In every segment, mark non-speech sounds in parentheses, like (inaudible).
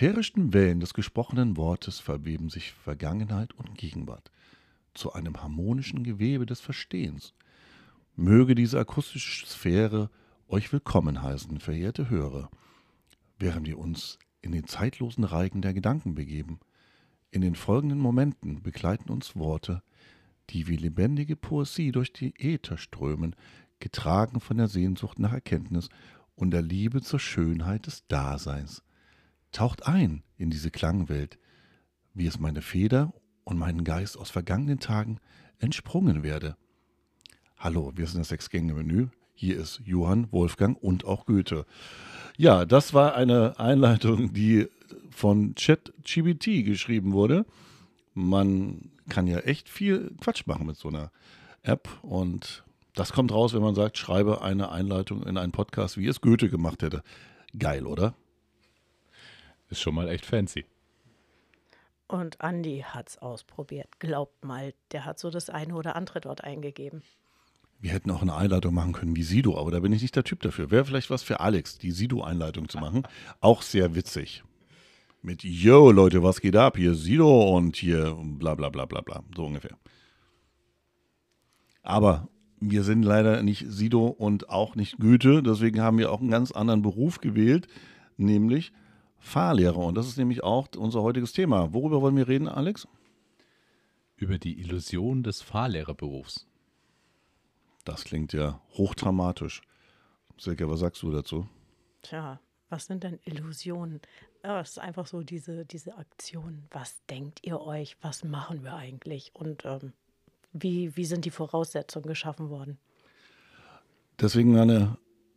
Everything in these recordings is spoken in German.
Ätherischen Wellen des gesprochenen Wortes verweben sich Vergangenheit und Gegenwart zu einem harmonischen Gewebe des Verstehens. Möge diese akustische Sphäre euch willkommen heißen, verehrte Hörer, während wir uns in den zeitlosen Reigen der Gedanken begeben. In den folgenden Momenten begleiten uns Worte, die wie lebendige Poesie durch die Äther strömen, getragen von der Sehnsucht nach Erkenntnis und der Liebe zur Schönheit des Daseins. Taucht ein in diese Klangwelt, wie es meine Feder und meinen Geist aus vergangenen Tagen entsprungen werde. Hallo, wir sind das Sechs-Gänge-Menü. Hier ist Johann, Wolfgang und auch Goethe. Ja, das war eine Einleitung, die von ChatGBT geschrieben wurde. Man kann ja echt viel Quatsch machen mit so einer App und das kommt raus, wenn man sagt, schreibe eine Einleitung in einen Podcast, wie es Goethe gemacht hätte. Geil, oder? Ist schon mal echt fancy. Und Andy hat es ausprobiert. Glaubt mal, der hat so das eine oder andere dort eingegeben. Wir hätten auch eine Einleitung machen können wie Sido, aber da bin ich nicht der Typ dafür. Wäre vielleicht was für Alex, die Sido-Einleitung zu machen. Auch sehr witzig. Mit Yo, Leute, was geht ab? Hier Sido und hier bla bla bla bla bla. So ungefähr. Aber wir sind leider nicht Sido und auch nicht Goethe. Deswegen haben wir auch einen ganz anderen Beruf gewählt, nämlich Fahrlehrer. Und das ist nämlich auch unser heutiges Thema. Worüber wollen wir reden, Alex? Über die Illusion des Fahrlehrerberufs. Das klingt ja hochdramatisch. Silke, was sagst du dazu? Tja, was sind denn Illusionen? Ja, es ist einfach so diese, diese Aktion. Was denkt ihr euch? Was machen wir eigentlich? Und ähm, wie, wie sind die Voraussetzungen geschaffen worden? Deswegen eine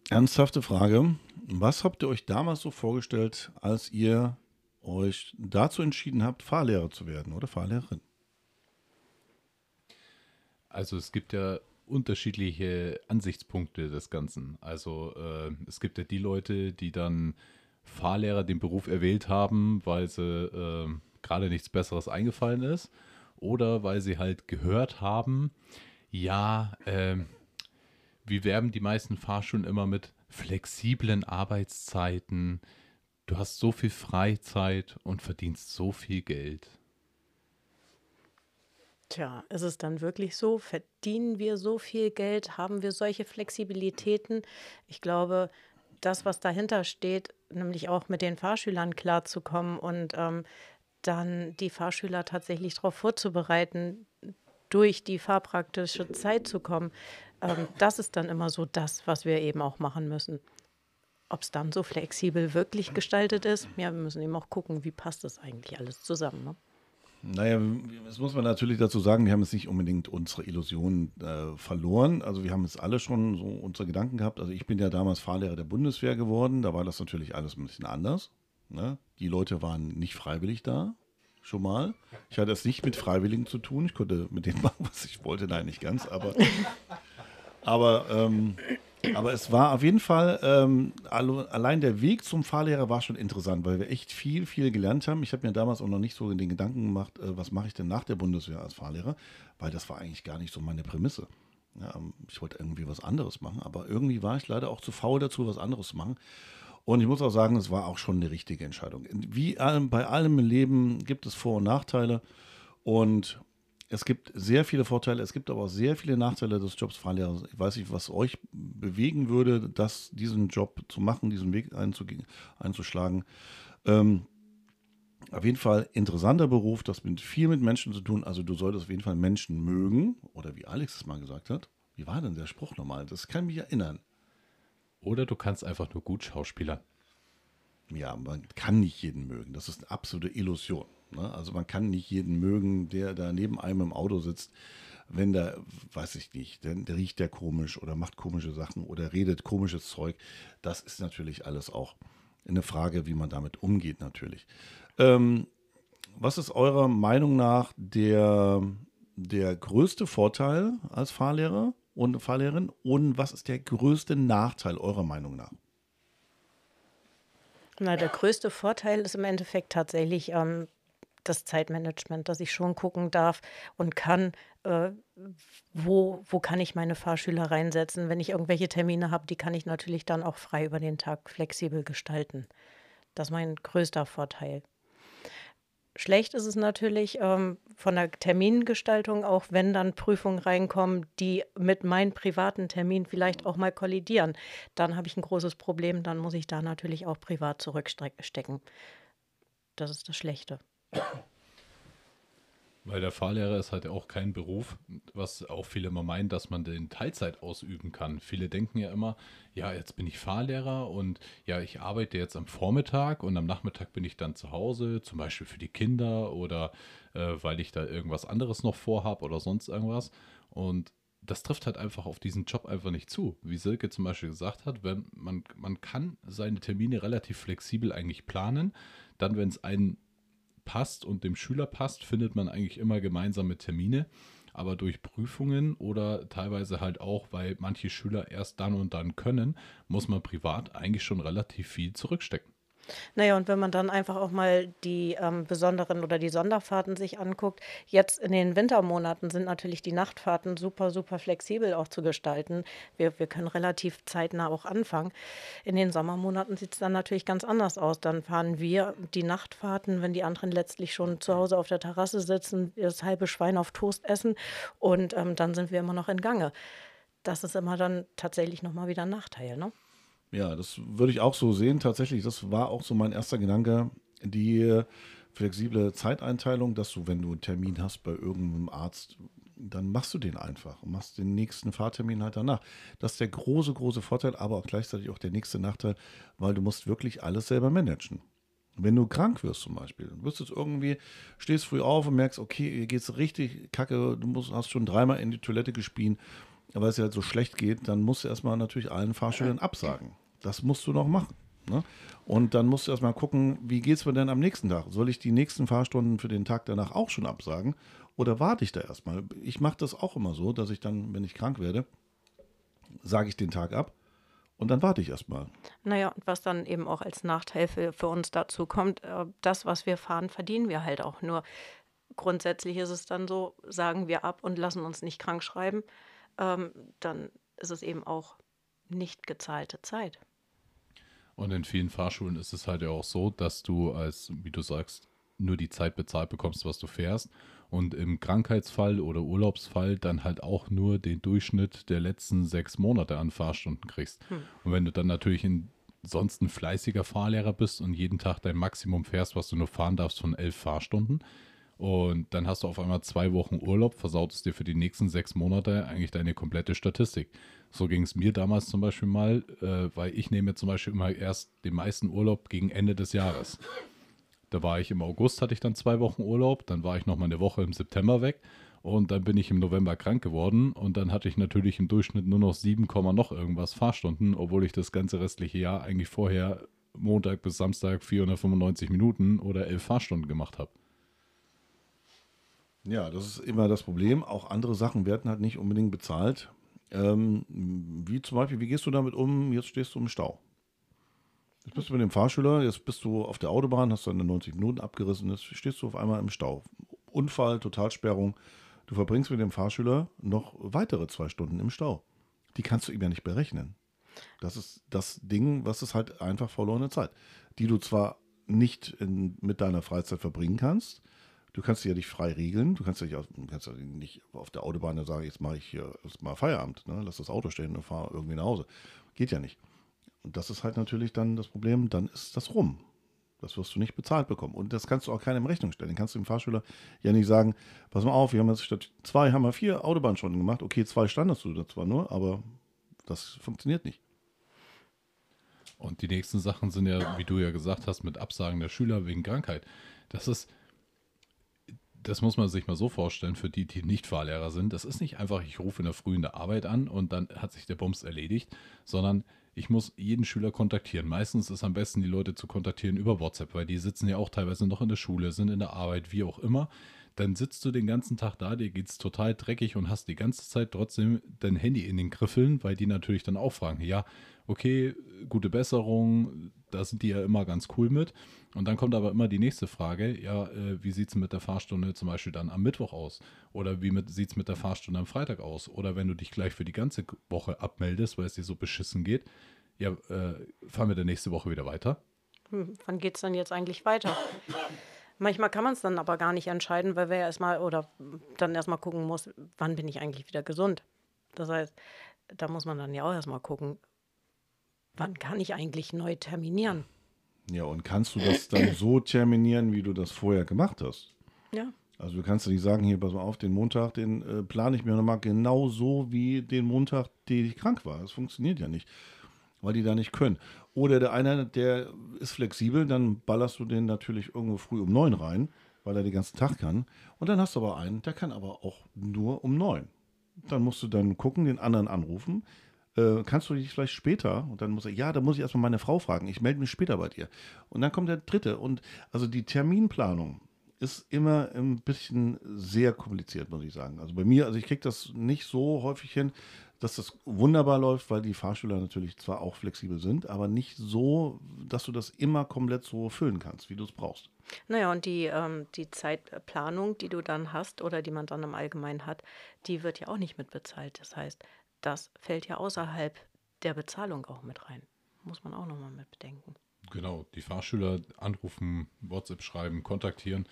ernsthafte Frage. Was habt ihr euch damals so vorgestellt, als ihr euch dazu entschieden habt, Fahrlehrer zu werden oder Fahrlehrerin? Also es gibt ja unterschiedliche Ansichtspunkte des Ganzen. Also äh, es gibt ja die Leute, die dann Fahrlehrer den Beruf erwählt haben, weil sie äh, gerade nichts Besseres eingefallen ist oder weil sie halt gehört haben, ja, äh, wie werben die meisten Fahrschulen immer mit flexiblen Arbeitszeiten, du hast so viel Freizeit und verdienst so viel Geld. Tja, ist es dann wirklich so? Verdienen wir so viel Geld? Haben wir solche Flexibilitäten? Ich glaube, das, was dahinter steht, nämlich auch mit den Fahrschülern klarzukommen und ähm, dann die Fahrschüler tatsächlich darauf vorzubereiten, durch die fahrpraktische Zeit zu kommen, ähm, das ist dann immer so das, was wir eben auch machen müssen. Ob es dann so flexibel wirklich gestaltet ist, ja, wir müssen eben auch gucken, wie passt das eigentlich alles zusammen. Ne? Naja, das muss man natürlich dazu sagen, wir haben jetzt nicht unbedingt unsere Illusionen äh, verloren. Also wir haben jetzt alle schon so unsere Gedanken gehabt. Also ich bin ja damals Fahrlehrer der Bundeswehr geworden, da war das natürlich alles ein bisschen anders. Ne? Die Leute waren nicht freiwillig da, schon mal. Ich hatte es nicht mit Freiwilligen zu tun. Ich konnte mit denen (laughs) machen, was ich wollte. Nein, nicht ganz, aber Aber, ähm, aber es war auf jeden Fall, ähm, allein der Weg zum Fahrlehrer war schon interessant, weil wir echt viel, viel gelernt haben. Ich habe mir damals auch noch nicht so den Gedanken gemacht, äh, was mache ich denn nach der Bundeswehr als Fahrlehrer, weil das war eigentlich gar nicht so meine Prämisse. Ja, ähm, ich wollte irgendwie was anderes machen, aber irgendwie war ich leider auch zu faul dazu, was anderes zu machen. Und ich muss auch sagen, es war auch schon eine richtige Entscheidung. Wie bei allem im Leben gibt es Vor- und Nachteile. Und es gibt sehr viele Vorteile, es gibt aber auch sehr viele Nachteile des Jobs Fahrlehrer. Ich weiß nicht, was euch bewegen würde, das, diesen Job zu machen, diesen Weg einzuschlagen. Ähm, auf jeden Fall interessanter Beruf, das mit viel mit Menschen zu tun. Also du solltest auf jeden Fall Menschen mögen. Oder wie Alex es mal gesagt hat. Wie war denn der Spruch nochmal? Das kann mich erinnern. Oder du kannst einfach nur gut schauspielern. Ja, man kann nicht jeden mögen. Das ist eine absolute Illusion. Ne? Also man kann nicht jeden mögen, der da neben einem im Auto sitzt, wenn der, weiß ich nicht, der riecht der komisch oder macht komische Sachen oder redet komisches Zeug. Das ist natürlich alles auch eine Frage, wie man damit umgeht natürlich. Ähm, was ist eurer Meinung nach der, der größte Vorteil als Fahrlehrer und Fahrlehrerin und was ist der größte Nachteil eurer Meinung nach? Na, der größte Vorteil ist im Endeffekt tatsächlich ähm, das Zeitmanagement, dass ich schon gucken darf und kann, äh, wo, wo kann ich meine Fahrschüler reinsetzen. Wenn ich irgendwelche Termine habe, die kann ich natürlich dann auch frei über den Tag flexibel gestalten. Das ist mein größter Vorteil. Schlecht ist es natürlich ähm, von der Termingestaltung, auch wenn dann Prüfungen reinkommen, die mit meinem privaten Termin vielleicht auch mal kollidieren. Dann habe ich ein großes Problem, dann muss ich da natürlich auch privat zurückstecken. Das ist das Schlechte. Weil der Fahrlehrer ist halt auch kein Beruf, was auch viele immer meinen, dass man den Teilzeit ausüben kann. Viele denken ja immer, ja, jetzt bin ich Fahrlehrer und ja, ich arbeite jetzt am Vormittag und am Nachmittag bin ich dann zu Hause, zum Beispiel für die Kinder oder äh, weil ich da irgendwas anderes noch vorhab oder sonst irgendwas. Und das trifft halt einfach auf diesen Job einfach nicht zu. Wie Silke zum Beispiel gesagt hat, wenn man, man kann seine Termine relativ flexibel eigentlich planen. Dann, wenn es einen passt und dem Schüler passt, findet man eigentlich immer gemeinsame Termine. Aber durch Prüfungen oder teilweise halt auch, weil manche Schüler erst dann und dann können, muss man privat eigentlich schon relativ viel zurückstecken. Naja, und wenn man dann einfach auch mal die ähm, besonderen oder die Sonderfahrten sich anguckt, jetzt in den Wintermonaten sind natürlich die Nachtfahrten super, super flexibel auch zu gestalten. Wir, wir können relativ zeitnah auch anfangen. In den Sommermonaten sieht es dann natürlich ganz anders aus. Dann fahren wir die Nachtfahrten, wenn die anderen letztlich schon zu Hause auf der Terrasse sitzen, das halbe Schwein auf Toast essen und ähm, dann sind wir immer noch in Gange. Das ist immer dann tatsächlich nochmal wieder ein Nachteil, ne? Ja, das würde ich auch so sehen. Tatsächlich, das war auch so mein erster Gedanke. Die flexible Zeiteinteilung, dass du, wenn du einen Termin hast bei irgendeinem Arzt, dann machst du den einfach und machst den nächsten Fahrtermin halt danach. Das ist der große, große Vorteil, aber auch gleichzeitig auch der nächste Nachteil, weil du musst wirklich alles selber managen. Wenn du krank wirst zum Beispiel, du wirst jetzt irgendwie, stehst früh auf und merkst, okay, hier geht es richtig kacke, du musst, hast schon dreimal in die Toilette gespielt, weil es ja halt so schlecht geht, dann musst du erstmal natürlich allen Fahrschülern absagen. Das musst du noch machen. Ne? Und dann musst du erstmal gucken, wie geht es mir denn am nächsten Tag? Soll ich die nächsten Fahrstunden für den Tag danach auch schon absagen? Oder warte ich da erstmal? Ich mache das auch immer so, dass ich dann, wenn ich krank werde, sage ich den Tag ab und dann warte ich erstmal. Naja, und was dann eben auch als Nachteil für, für uns dazu kommt, äh, das, was wir fahren, verdienen wir halt auch nur. Grundsätzlich ist es dann so, sagen wir ab und lassen uns nicht krank schreiben, ähm, dann ist es eben auch nicht gezahlte Zeit. Und in vielen Fahrschulen ist es halt ja auch so, dass du als, wie du sagst, nur die Zeit bezahlt bekommst, was du fährst. Und im Krankheitsfall oder Urlaubsfall dann halt auch nur den Durchschnitt der letzten sechs Monate an Fahrstunden kriegst. Hm. Und wenn du dann natürlich in sonst ein fleißiger Fahrlehrer bist und jeden Tag dein Maximum fährst, was du nur fahren darfst von elf Fahrstunden, und dann hast du auf einmal zwei Wochen Urlaub, versaut es dir für die nächsten sechs Monate eigentlich deine komplette Statistik. So ging es mir damals zum Beispiel mal, äh, weil ich nehme zum Beispiel immer erst den meisten Urlaub gegen Ende des Jahres. Da war ich im August, hatte ich dann zwei Wochen Urlaub, dann war ich noch mal eine Woche im September weg und dann bin ich im November krank geworden und dann hatte ich natürlich im Durchschnitt nur noch 7, noch irgendwas Fahrstunden, obwohl ich das ganze restliche Jahr eigentlich vorher Montag bis Samstag 495 Minuten oder 11 Fahrstunden gemacht habe. Ja, das ist immer das Problem. Auch andere Sachen werden halt nicht unbedingt bezahlt. Ähm, wie zum Beispiel, wie gehst du damit um? Jetzt stehst du im Stau. Jetzt bist du mit dem Fahrschüler, jetzt bist du auf der Autobahn, hast deine 90 Minuten abgerissen, jetzt stehst du auf einmal im Stau. Unfall, Totalsperrung. Du verbringst mit dem Fahrschüler noch weitere zwei Stunden im Stau. Die kannst du ihm ja nicht berechnen. Das ist das Ding, was ist halt einfach verlorene Zeit, die du zwar nicht in, mit deiner Freizeit verbringen kannst, Du kannst ja nicht frei regeln. Du kannst ja nicht, kannst ja nicht auf der Autobahn sagen, jetzt mache ich hier mal Feierabend, ne? lass das Auto stehen und fahre irgendwie nach Hause. Geht ja nicht. Und das ist halt natürlich dann das Problem, dann ist das rum. Das wirst du nicht bezahlt bekommen. Und das kannst du auch keinem Rechnung stellen. Den kannst du dem Fahrschüler ja nicht sagen, pass mal auf, wir haben jetzt statt zwei, haben wir vier Autobahnstunden gemacht. Okay, zwei standest du da zwar nur, aber das funktioniert nicht. Und die nächsten Sachen sind ja, wie du ja gesagt hast, mit Absagen der Schüler wegen Krankheit. Das ist, das muss man sich mal so vorstellen, für die, die nicht Fahrlehrer sind. Das ist nicht einfach, ich rufe in der Früh in der Arbeit an und dann hat sich der Bums erledigt, sondern ich muss jeden Schüler kontaktieren. Meistens ist es am besten, die Leute zu kontaktieren über WhatsApp, weil die sitzen ja auch teilweise noch in der Schule, sind in der Arbeit, wie auch immer. Dann sitzt du den ganzen Tag da, dir geht es total dreckig und hast die ganze Zeit trotzdem dein Handy in den Griffeln, weil die natürlich dann auch fragen, ja, okay, gute Besserung, da sind die ja immer ganz cool mit. Und dann kommt aber immer die nächste Frage, ja, äh, wie sieht es mit der Fahrstunde zum Beispiel dann am Mittwoch aus? Oder wie sieht es mit der Fahrstunde am Freitag aus? Oder wenn du dich gleich für die ganze Woche abmeldest, weil es dir so beschissen geht, ja, äh, fahren wir dann nächste Woche wieder weiter? hm, wann geht es dann jetzt eigentlich weiter? Manchmal kann man es dann aber gar nicht entscheiden, weil ja erstmal oder dann erstmal gucken muss, wann bin ich eigentlich wieder gesund. Das heißt, da muss man dann ja auch erstmal gucken, wann kann ich eigentlich neu terminieren. Ja, und kannst du das dann so terminieren, wie du das vorher gemacht hast? Ja. Also du kannst ja nicht sagen, hier, pass mal auf, den Montag, den äh, plane ich mir nochmal genau so wie den Montag, den ich krank war. Das funktioniert ja nicht, weil die da nicht können. Oder der eine, der ist flexibel, dann ballerst du den natürlich irgendwo früh um neun rein, weil er den ganzen Tag kann. Und dann hast du aber einen, der kann aber auch nur um neun. Dann musst du dann gucken, den anderen anrufen. Äh, kannst du dich vielleicht später? Und dann muss er, ja, da muss ich erstmal meine Frau fragen. Ich melde mich später bei dir. Und dann kommt der dritte. Und also die Terminplanung ist immer ein bisschen sehr kompliziert, muss ich sagen. Also bei mir, also ich kriege das nicht so häufig hin, dass das wunderbar läuft, weil die Fahrschüler natürlich zwar auch flexibel sind, aber nicht so, dass du das immer komplett so füllen kannst, wie du es brauchst. Naja, und die, ähm, die Zeitplanung, die du dann hast oder die man dann im Allgemeinen hat, die wird ja auch nicht mitbezahlt. Das heißt, das fällt ja außerhalb der Bezahlung auch mit rein. Muss man auch nochmal mit bedenken. Genau, die Fahrschüler anrufen, WhatsApp schreiben, kontaktieren.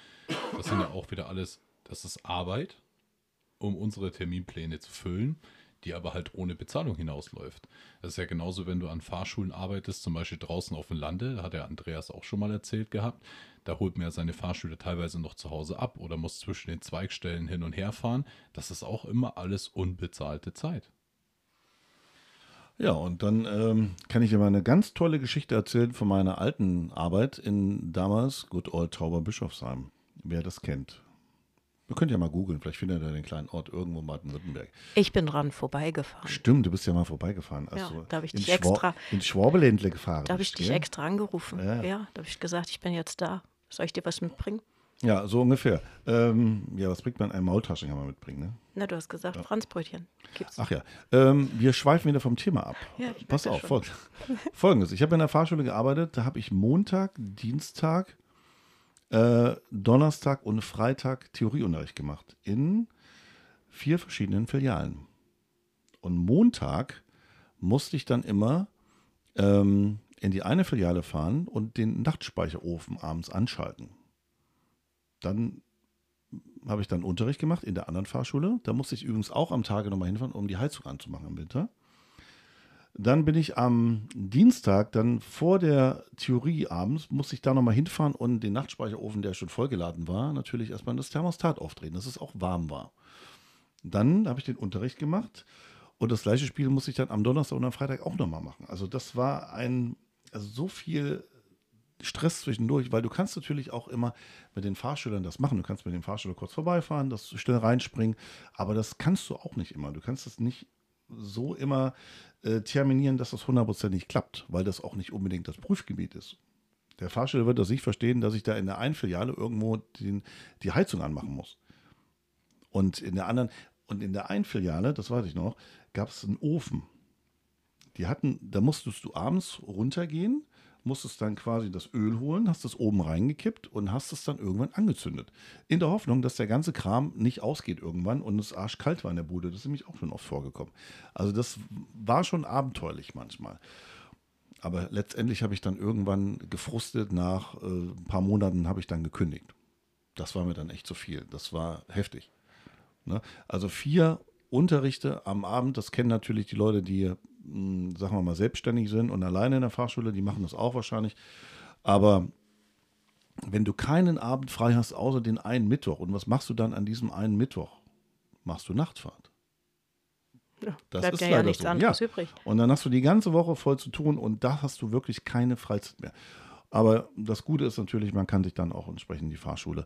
Das sind ja auch wieder alles, das ist Arbeit, um unsere Terminpläne zu füllen die aber halt ohne Bezahlung hinausläuft. Das ist ja genauso, wenn du an Fahrschulen arbeitest, zum Beispiel draußen auf dem Lande, hat der Andreas auch schon mal erzählt gehabt, da holt man ja seine Fahrschüler teilweise noch zu Hause ab oder muss zwischen den Zweigstellen hin und her fahren. Das ist auch immer alles unbezahlte Zeit. Ja, und dann ähm, kann ich dir mal eine ganz tolle Geschichte erzählen von meiner alten Arbeit in damals Good Old Tauber Bischofsheim. Wer das kennt. Wir können ja mal googeln, vielleicht findet er den kleinen Ort irgendwo in Baden-Württemberg. Ich bin dran vorbeigefahren. Stimmt, du bist ja mal vorbeigefahren. Also ja, da habe ich dich extra. In Schwabeländle gefahren. Da habe ich dich ja? extra angerufen. Ja, ja da habe ich gesagt, ich bin jetzt da. Soll ich dir was mitbringen? Ja, so ungefähr. Ähm, ja, was bringt man? Eine Maultasche kann man mitbringen, ne? Na, du hast gesagt, ja. Franzbrötchen. Gibt's. Ach ja. Ähm, wir schweifen wieder vom Thema ab. Ja, Pass auf, folgendes. folgendes. Ich habe in der Fahrschule gearbeitet, da habe ich Montag, Dienstag, äh, Donnerstag und Freitag Theorieunterricht gemacht in vier verschiedenen Filialen. Und Montag musste ich dann immer ähm, in die eine Filiale fahren und den Nachtspeicherofen abends anschalten. Dann habe ich dann Unterricht gemacht in der anderen Fahrschule. Da musste ich übrigens auch am Tage nochmal hinfahren, um die Heizung anzumachen im Winter. Dann bin ich am Dienstag, dann vor der Theorie abends, musste ich da nochmal hinfahren und den Nachtspeicherofen, der schon vollgeladen war, natürlich erstmal das Thermostat aufdrehen, dass es auch warm war. Dann habe ich den Unterricht gemacht und das gleiche Spiel musste ich dann am Donnerstag und am Freitag auch nochmal machen. Also das war ein, also so viel Stress zwischendurch, weil du kannst natürlich auch immer mit den Fahrschülern das machen. Du kannst mit dem Fahrschüler kurz vorbeifahren, das schnell reinspringen, aber das kannst du auch nicht immer. Du kannst das nicht so immer äh, terminieren, dass das hundertprozentig klappt, weil das auch nicht unbedingt das Prüfgebiet ist. Der Fahrsteller wird das nicht verstehen, dass ich da in der einen Filiale irgendwo den, die Heizung anmachen muss. Und in der anderen, und in der einen Filiale, das weiß ich noch, gab es einen Ofen. Die hatten, da musstest du abends runtergehen musstest dann quasi das Öl holen, hast es oben reingekippt und hast es dann irgendwann angezündet. In der Hoffnung, dass der ganze Kram nicht ausgeht irgendwann und es arschkalt war in der Bude. Das ist nämlich auch schon oft vorgekommen. Also das war schon abenteuerlich manchmal. Aber letztendlich habe ich dann irgendwann gefrustet, nach äh, ein paar Monaten habe ich dann gekündigt. Das war mir dann echt zu viel. Das war heftig. Ne? Also vier Unterrichte am Abend, das kennen natürlich die Leute, die sagen wir mal, selbstständig sind und alleine in der Fachschule, die machen das auch wahrscheinlich. Aber wenn du keinen Abend frei hast, außer den einen Mittwoch, und was machst du dann an diesem einen Mittwoch? Machst du Nachtfahrt. Ja, das bleibt ist ja, ja nichts so. anderes ja. übrig. Und dann hast du die ganze Woche voll zu tun und da hast du wirklich keine Freizeit mehr. Aber das Gute ist natürlich, man kann sich dann auch entsprechend die Fahrschule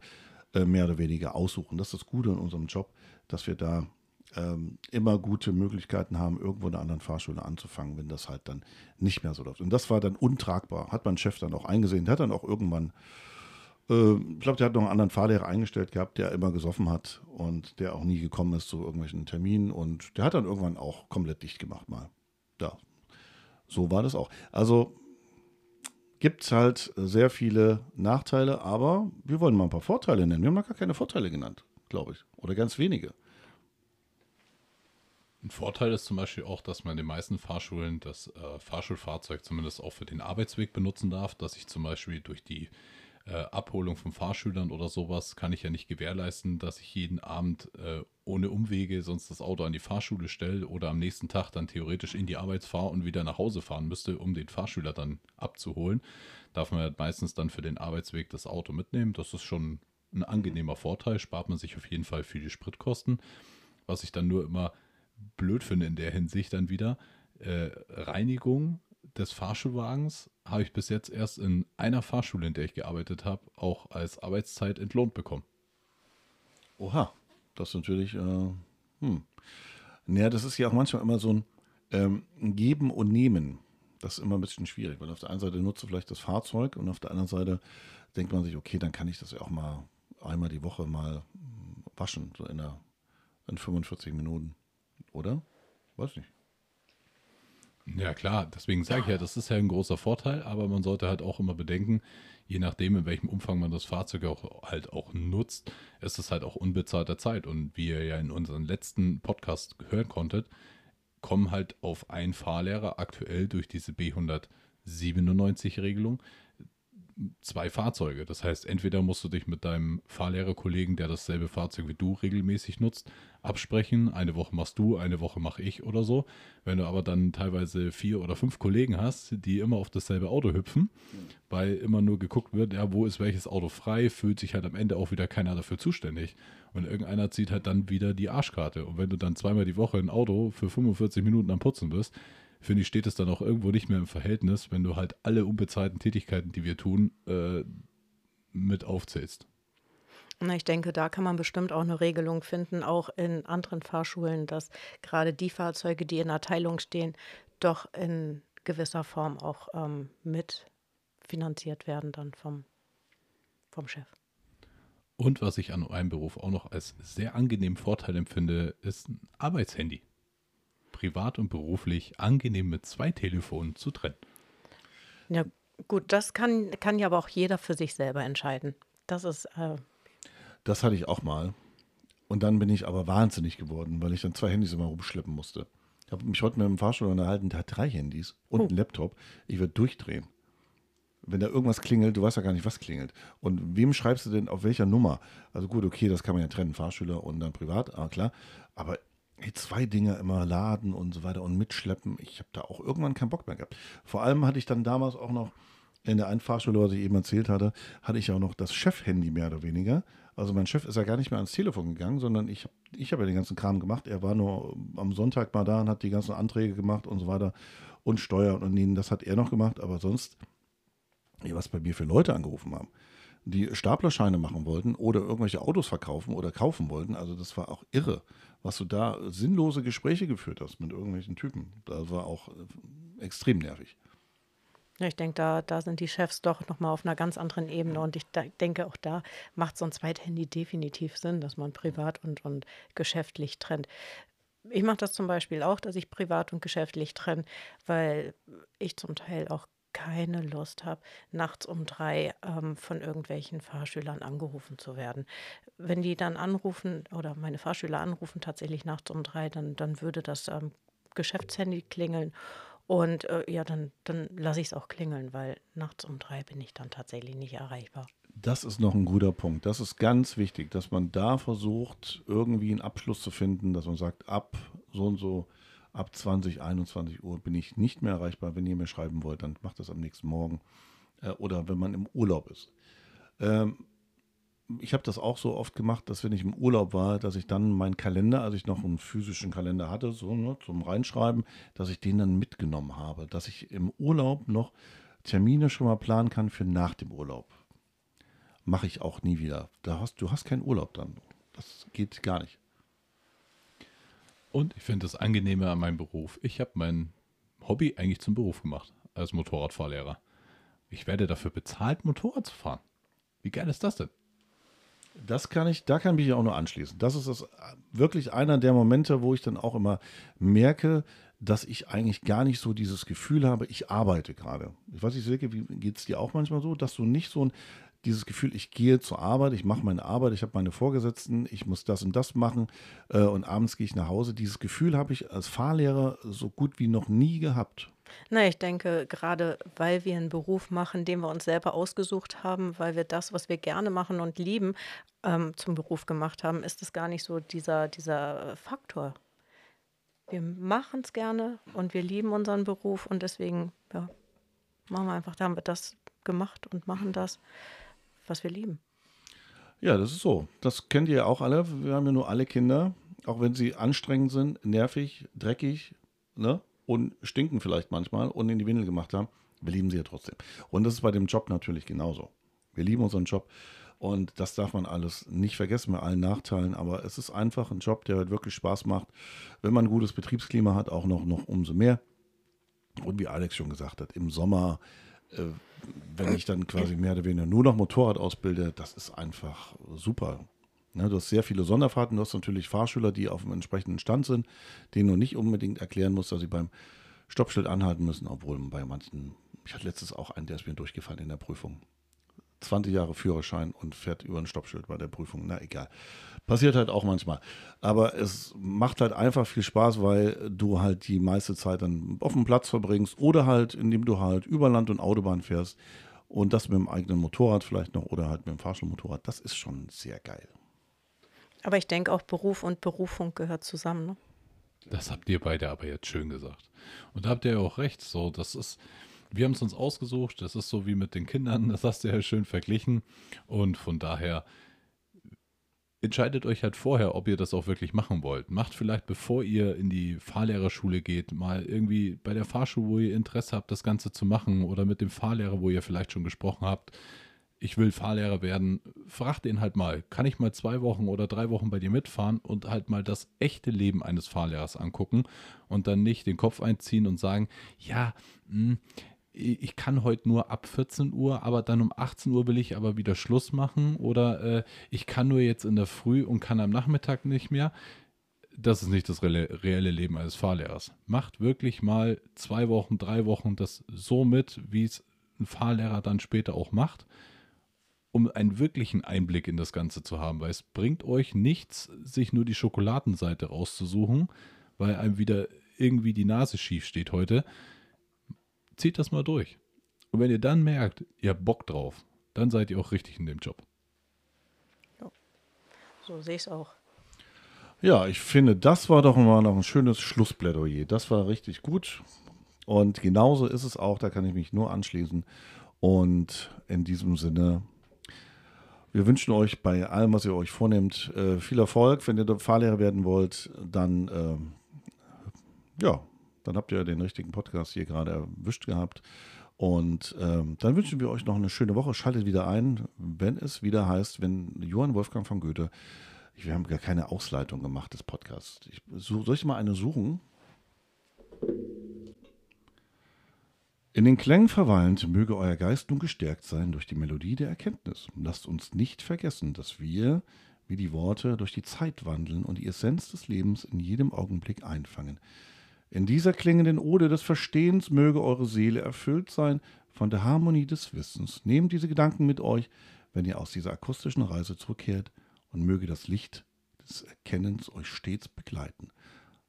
äh, mehr oder weniger aussuchen. Das ist das Gute in unserem Job, dass wir da ähm, immer gute Möglichkeiten haben, irgendwo in einer anderen Fahrschule anzufangen, wenn das halt dann nicht mehr so läuft. Und das war dann untragbar. Hat mein Chef dann auch eingesehen. Der hat dann auch irgendwann, äh, ich glaube, der hat noch einen anderen Fahrlehrer eingestellt gehabt, der immer gesoffen hat und der auch nie gekommen ist zu irgendwelchen Terminen. Und der hat dann irgendwann auch komplett dicht gemacht mal. Ja, so war das auch. Also gibt es halt sehr viele Nachteile, aber wir wollen mal ein paar Vorteile nennen. Wir haben noch gar keine Vorteile genannt, glaube ich. Oder ganz wenige. Ein Vorteil ist zum Beispiel auch, dass man in den meisten Fahrschulen das äh, Fahrschulfahrzeug zumindest auch für den Arbeitsweg benutzen darf, dass ich zum Beispiel durch die äh, Abholung von Fahrschülern oder sowas kann ich ja nicht gewährleisten, dass ich jeden Abend äh, ohne Umwege sonst das Auto an die Fahrschule stelle oder am nächsten Tag dann theoretisch in die Arbeit fahre und wieder nach Hause fahren müsste, um den Fahrschüler dann abzuholen. Darf man ja meistens dann für den Arbeitsweg das Auto mitnehmen. Das ist schon ein angenehmer Vorteil, spart man sich auf jeden Fall viele Spritkosten. Was ich dann nur immer blöd finde in der Hinsicht dann wieder, äh, Reinigung des Fahrschulwagens habe ich bis jetzt erst in einer Fahrschule, in der ich gearbeitet habe, auch als Arbeitszeit entlohnt bekommen. Oha, das ist natürlich, äh, hm. Naja, das ist ja auch manchmal immer so ein ähm, Geben und Nehmen. Das ist immer ein bisschen schwierig, weil auf der einen Seite nutzt du vielleicht das Fahrzeug und auf der anderen Seite denkt man sich, okay, dann kann ich das ja auch mal einmal die Woche mal waschen, so in, der, in 45 Minuten. Oder? Weiß nicht. Ja, klar, deswegen sage ich ja, das ist ja ein großer Vorteil, aber man sollte halt auch immer bedenken, je nachdem, in welchem Umfang man das Fahrzeug auch halt auch nutzt, ist es halt auch unbezahlter Zeit. Und wie ihr ja in unserem letzten Podcast hören konntet, kommen halt auf einen Fahrlehrer aktuell durch diese B197-Regelung zwei Fahrzeuge. Das heißt, entweder musst du dich mit deinem Fahrlehrerkollegen, der dasselbe Fahrzeug wie du regelmäßig nutzt, absprechen. Eine Woche machst du, eine Woche mache ich oder so. Wenn du aber dann teilweise vier oder fünf Kollegen hast, die immer auf dasselbe Auto hüpfen, weil immer nur geguckt wird, ja, wo ist welches Auto frei, fühlt sich halt am Ende auch wieder keiner dafür zuständig. Und irgendeiner zieht halt dann wieder die Arschkarte. Und wenn du dann zweimal die Woche ein Auto für 45 Minuten am Putzen bist, finde ich, steht es dann auch irgendwo nicht mehr im Verhältnis, wenn du halt alle unbezahlten Tätigkeiten, die wir tun, äh, mit aufzählst. Ich denke, da kann man bestimmt auch eine Regelung finden, auch in anderen Fahrschulen, dass gerade die Fahrzeuge, die in der Teilung stehen, doch in gewisser Form auch ähm, mitfinanziert werden dann vom, vom Chef. Und was ich an einem Beruf auch noch als sehr angenehmen Vorteil empfinde, ist ein Arbeitshandy privat und beruflich angenehm mit zwei Telefonen zu trennen. Ja, gut, das kann, kann ja aber auch jeder für sich selber entscheiden. Das ist. Äh das hatte ich auch mal. Und dann bin ich aber wahnsinnig geworden, weil ich dann zwei Handys immer rumschleppen musste. Ich habe mich heute mit dem Fahrstuhl unterhalten, der hat drei Handys und oh. einen Laptop. Ich würde durchdrehen. Wenn da irgendwas klingelt, du weißt ja gar nicht, was klingelt. Und wem schreibst du denn auf welcher Nummer? Also gut, okay, das kann man ja trennen, Fahrschüler und dann privat, ah, klar. Aber zwei Dinge immer laden und so weiter und mitschleppen. Ich habe da auch irgendwann keinen Bock mehr gehabt. Vor allem hatte ich dann damals auch noch in der einen was ich eben erzählt hatte, hatte ich auch noch das Chef-Handy mehr oder weniger. Also mein Chef ist ja gar nicht mehr ans Telefon gegangen, sondern ich, ich habe ja den ganzen Kram gemacht. Er war nur am Sonntag mal da und hat die ganzen Anträge gemacht und so weiter und Steuern und das hat er noch gemacht, aber sonst, was bei mir für Leute angerufen haben, die Staplerscheine machen wollten oder irgendwelche Autos verkaufen oder kaufen wollten. Also das war auch irre was du da sinnlose Gespräche geführt hast mit irgendwelchen Typen. Das war auch äh, extrem nervig. Ich denke, da, da sind die Chefs doch nochmal auf einer ganz anderen Ebene. Und ich denke, auch da macht so ein Zweithandy definitiv Sinn, dass man privat und, und geschäftlich trennt. Ich mache das zum Beispiel auch, dass ich privat und geschäftlich trenne, weil ich zum Teil auch keine Lust habe, nachts um drei ähm, von irgendwelchen Fahrschülern angerufen zu werden. Wenn die dann anrufen oder meine Fahrschüler anrufen tatsächlich nachts um drei, dann, dann würde das ähm, Geschäftshandy klingeln. Und äh, ja, dann, dann lasse ich es auch klingeln, weil nachts um drei bin ich dann tatsächlich nicht erreichbar. Das ist noch ein guter Punkt. Das ist ganz wichtig, dass man da versucht, irgendwie einen Abschluss zu finden, dass man sagt, ab so und so ab 20, 21 Uhr bin ich nicht mehr erreichbar. Wenn ihr mir schreiben wollt, dann macht das am nächsten Morgen äh, oder wenn man im Urlaub ist. Ähm, ich habe das auch so oft gemacht, dass wenn ich im Urlaub war, dass ich dann meinen Kalender, als ich noch einen physischen Kalender hatte, so ne, zum Reinschreiben, dass ich den dann mitgenommen habe, dass ich im Urlaub noch Termine schon mal planen kann für nach dem Urlaub. Mache ich auch nie wieder. Da hast, du hast keinen Urlaub dann. Das geht gar nicht. Und ich finde das angenehmer an meinem Beruf. Ich habe mein Hobby eigentlich zum Beruf gemacht, als Motorradfahrlehrer. Ich werde dafür bezahlt, Motorrad zu fahren. Wie geil ist das denn? Das kann ich, da kann ich mich auch nur anschließen. Das ist das, wirklich einer der Momente, wo ich dann auch immer merke, dass ich eigentlich gar nicht so dieses Gefühl habe, ich arbeite gerade. Ich weiß nicht, Silke, wie geht es dir auch manchmal so, dass du nicht so ein dieses Gefühl, ich gehe zur Arbeit, ich mache meine Arbeit, ich habe meine Vorgesetzten, ich muss das und das machen äh, und abends gehe ich nach Hause. Dieses Gefühl habe ich als Fahrlehrer so gut wie noch nie gehabt. Na, ich denke, gerade weil wir einen Beruf machen, den wir uns selber ausgesucht haben, weil wir das, was wir gerne machen und lieben, ähm, zum Beruf gemacht haben, ist es gar nicht so dieser, dieser Faktor. Wir machen es gerne und wir lieben unseren Beruf und deswegen ja, machen wir einfach, da haben wir das gemacht und machen das, was wir lieben. Ja, das ist so. Das kennt ihr ja auch alle. Wir haben ja nur alle Kinder, auch wenn sie anstrengend sind, nervig, dreckig ne? und stinken vielleicht manchmal und in die Windel gemacht haben. Wir lieben sie ja trotzdem. Und das ist bei dem Job natürlich genauso. Wir lieben unseren Job und das darf man alles nicht vergessen bei allen Nachteilen. Aber es ist einfach ein Job, der wirklich Spaß macht. Wenn man ein gutes Betriebsklima hat, auch noch, noch umso mehr. Und wie Alex schon gesagt hat, im Sommer äh, wenn ich dann quasi mehr oder weniger nur noch Motorrad ausbilde, das ist einfach super. Ne, du hast sehr viele Sonderfahrten, du hast natürlich Fahrschüler, die auf dem entsprechenden Stand sind, denen du nicht unbedingt erklären musst, dass sie beim Stoppschild anhalten müssen, obwohl bei manchen, ich hatte letztes auch einen, der ist mir durchgefallen in der Prüfung. 20 Jahre Führerschein und fährt über ein Stoppschild bei der Prüfung. Na egal. Passiert halt auch manchmal. Aber es macht halt einfach viel Spaß, weil du halt die meiste Zeit dann auf dem Platz verbringst oder halt, indem du halt über Land und Autobahn fährst und das mit dem eigenen Motorrad vielleicht noch oder halt mit dem Fahrschulmotorrad. Das ist schon sehr geil. Aber ich denke auch Beruf und Berufung gehört zusammen. Ne? Das habt ihr beide aber jetzt schön gesagt. Und da habt ihr ja auch recht. So, das ist, wir haben es uns ausgesucht. Das ist so wie mit den Kindern. Das hast du ja schön verglichen. Und von daher entscheidet euch halt vorher, ob ihr das auch wirklich machen wollt. Macht vielleicht, bevor ihr in die Fahrlehrerschule geht, mal irgendwie bei der Fahrschule, wo ihr Interesse habt, das Ganze zu machen oder mit dem Fahrlehrer, wo ihr vielleicht schon gesprochen habt. Ich will Fahrlehrer werden. Fragt ihn halt mal, kann ich mal zwei Wochen oder drei Wochen bei dir mitfahren und halt mal das echte Leben eines Fahrlehrers angucken und dann nicht den Kopf einziehen und sagen, ja, mh, hm, ich kann heute nur ab 14 Uhr, aber dann um 18 Uhr will ich aber wieder Schluss machen oder äh, ich kann nur jetzt in der Früh und kann am Nachmittag nicht mehr. Das ist nicht das reelle, Leben eines Fahrlehrers. Macht wirklich mal zwei Wochen, drei Wochen das so mit, wie es ein Fahrlehrer dann später auch macht, um einen wirklichen Einblick in das Ganze zu haben, weil es bringt euch nichts, sich nur die Schokoladenseite rauszusuchen, weil einem wieder irgendwie die Nase schief steht heute zieht das mal durch. Und wenn ihr dann merkt, ihr habt Bock drauf, dann seid ihr auch richtig in dem Job. Ja. So sehe ich es auch. Ja, ich finde, das war doch mal noch ein schönes Schlussplädoyer. Das war richtig gut. Und genauso ist es auch, da kann ich mich nur anschließen. Und in diesem Sinne, wir wünschen euch bei allem, was ihr euch vornehmt, äh, viel Erfolg. Wenn ihr Fahrlehrer werden wollt, dann äh, ja, dann habt ihr den richtigen Podcast hier gerade erwischt gehabt. Und ähm, dann wünschen wir euch noch eine schöne Woche. Schaltet wieder ein, wenn es wieder heißt, wenn Johann Wolfgang von Goethe, wir haben gar keine Ausleitung gemacht des Podcasts. Ich, soll ich mal eine suchen? In den Klängen verweilend möge euer Geist nun gestärkt sein durch die Melodie der Erkenntnis. Lasst uns nicht vergessen, dass wir, wie die Worte, durch die Zeit wandeln und die Essenz des Lebens in jedem Augenblick einfangen. In dieser klingenden Ode des Verstehens möge eure Seele erfüllt sein von der Harmonie des Wissens. Nehmt diese Gedanken mit euch, wenn ihr aus dieser akustischen Reise zurückkehrt und möge das Licht des Erkennens euch stets begleiten.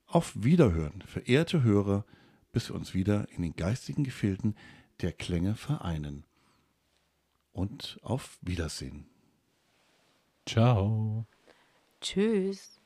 Auf Wiederhören, verehrte Hörer, bis wir uns wieder in den geistigen Gefilden der Klänge vereinen. Und auf Wiedersehen. Ciao. Tschüss.